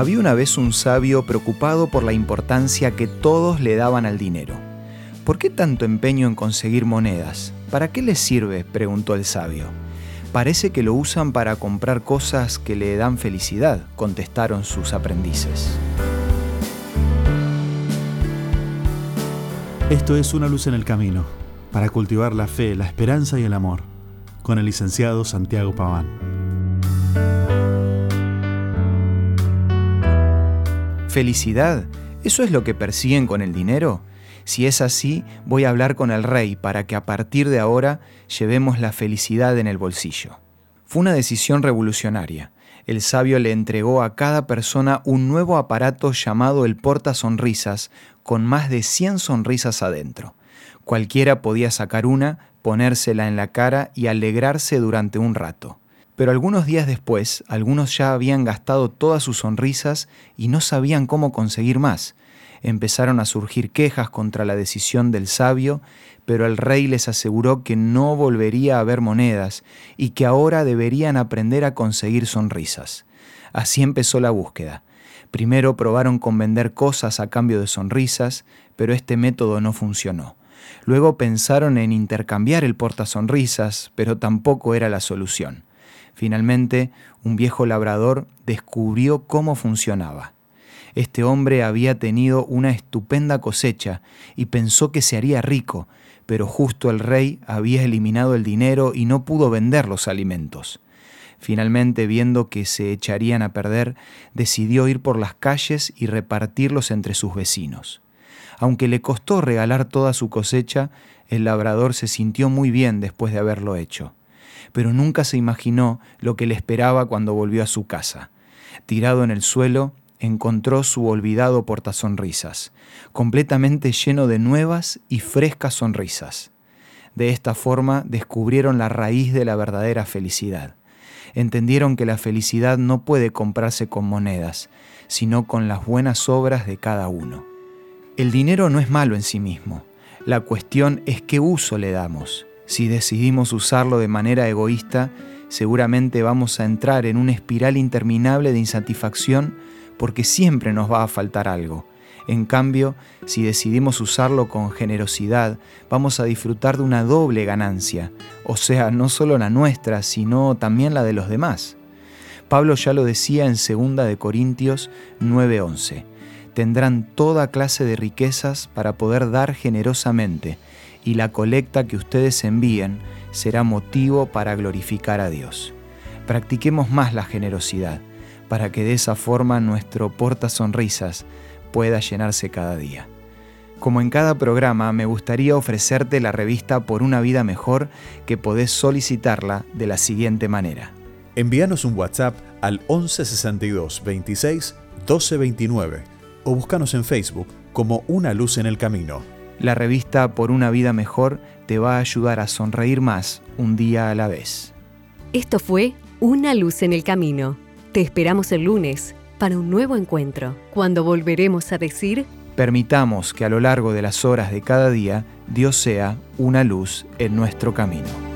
Había una vez un sabio preocupado por la importancia que todos le daban al dinero. ¿Por qué tanto empeño en conseguir monedas? ¿Para qué les sirve? preguntó el sabio. Parece que lo usan para comprar cosas que le dan felicidad, contestaron sus aprendices. Esto es Una luz en el camino, para cultivar la fe, la esperanza y el amor, con el licenciado Santiago Paván. ¿Felicidad? ¿Eso es lo que persiguen con el dinero? Si es así, voy a hablar con el rey para que a partir de ahora llevemos la felicidad en el bolsillo. Fue una decisión revolucionaria. El sabio le entregó a cada persona un nuevo aparato llamado el porta sonrisas, con más de 100 sonrisas adentro. Cualquiera podía sacar una, ponérsela en la cara y alegrarse durante un rato. Pero algunos días después, algunos ya habían gastado todas sus sonrisas y no sabían cómo conseguir más. Empezaron a surgir quejas contra la decisión del sabio, pero el rey les aseguró que no volvería a haber monedas y que ahora deberían aprender a conseguir sonrisas. Así empezó la búsqueda. Primero probaron con vender cosas a cambio de sonrisas, pero este método no funcionó. Luego pensaron en intercambiar el portasonrisas, pero tampoco era la solución. Finalmente, un viejo labrador descubrió cómo funcionaba. Este hombre había tenido una estupenda cosecha y pensó que se haría rico, pero justo el rey había eliminado el dinero y no pudo vender los alimentos. Finalmente, viendo que se echarían a perder, decidió ir por las calles y repartirlos entre sus vecinos. Aunque le costó regalar toda su cosecha, el labrador se sintió muy bien después de haberlo hecho pero nunca se imaginó lo que le esperaba cuando volvió a su casa. Tirado en el suelo, encontró su olvidado portasonrisas, completamente lleno de nuevas y frescas sonrisas. De esta forma descubrieron la raíz de la verdadera felicidad. Entendieron que la felicidad no puede comprarse con monedas, sino con las buenas obras de cada uno. El dinero no es malo en sí mismo, la cuestión es qué uso le damos. Si decidimos usarlo de manera egoísta, seguramente vamos a entrar en una espiral interminable de insatisfacción porque siempre nos va a faltar algo. En cambio, si decidimos usarlo con generosidad, vamos a disfrutar de una doble ganancia, o sea, no solo la nuestra, sino también la de los demás. Pablo ya lo decía en 2 de Corintios 9:11. Tendrán toda clase de riquezas para poder dar generosamente y la colecta que ustedes envíen será motivo para glorificar a Dios. Practiquemos más la generosidad para que de esa forma nuestro porta sonrisas pueda llenarse cada día. Como en cada programa, me gustaría ofrecerte la revista Por una vida mejor que podés solicitarla de la siguiente manera. Envíanos un WhatsApp al 1162 26 1229 o búscanos en Facebook como Una Luz en el Camino. La revista Por una vida mejor te va a ayudar a sonreír más un día a la vez. Esto fue Una luz en el camino. Te esperamos el lunes para un nuevo encuentro, cuando volveremos a decir... Permitamos que a lo largo de las horas de cada día Dios sea una luz en nuestro camino.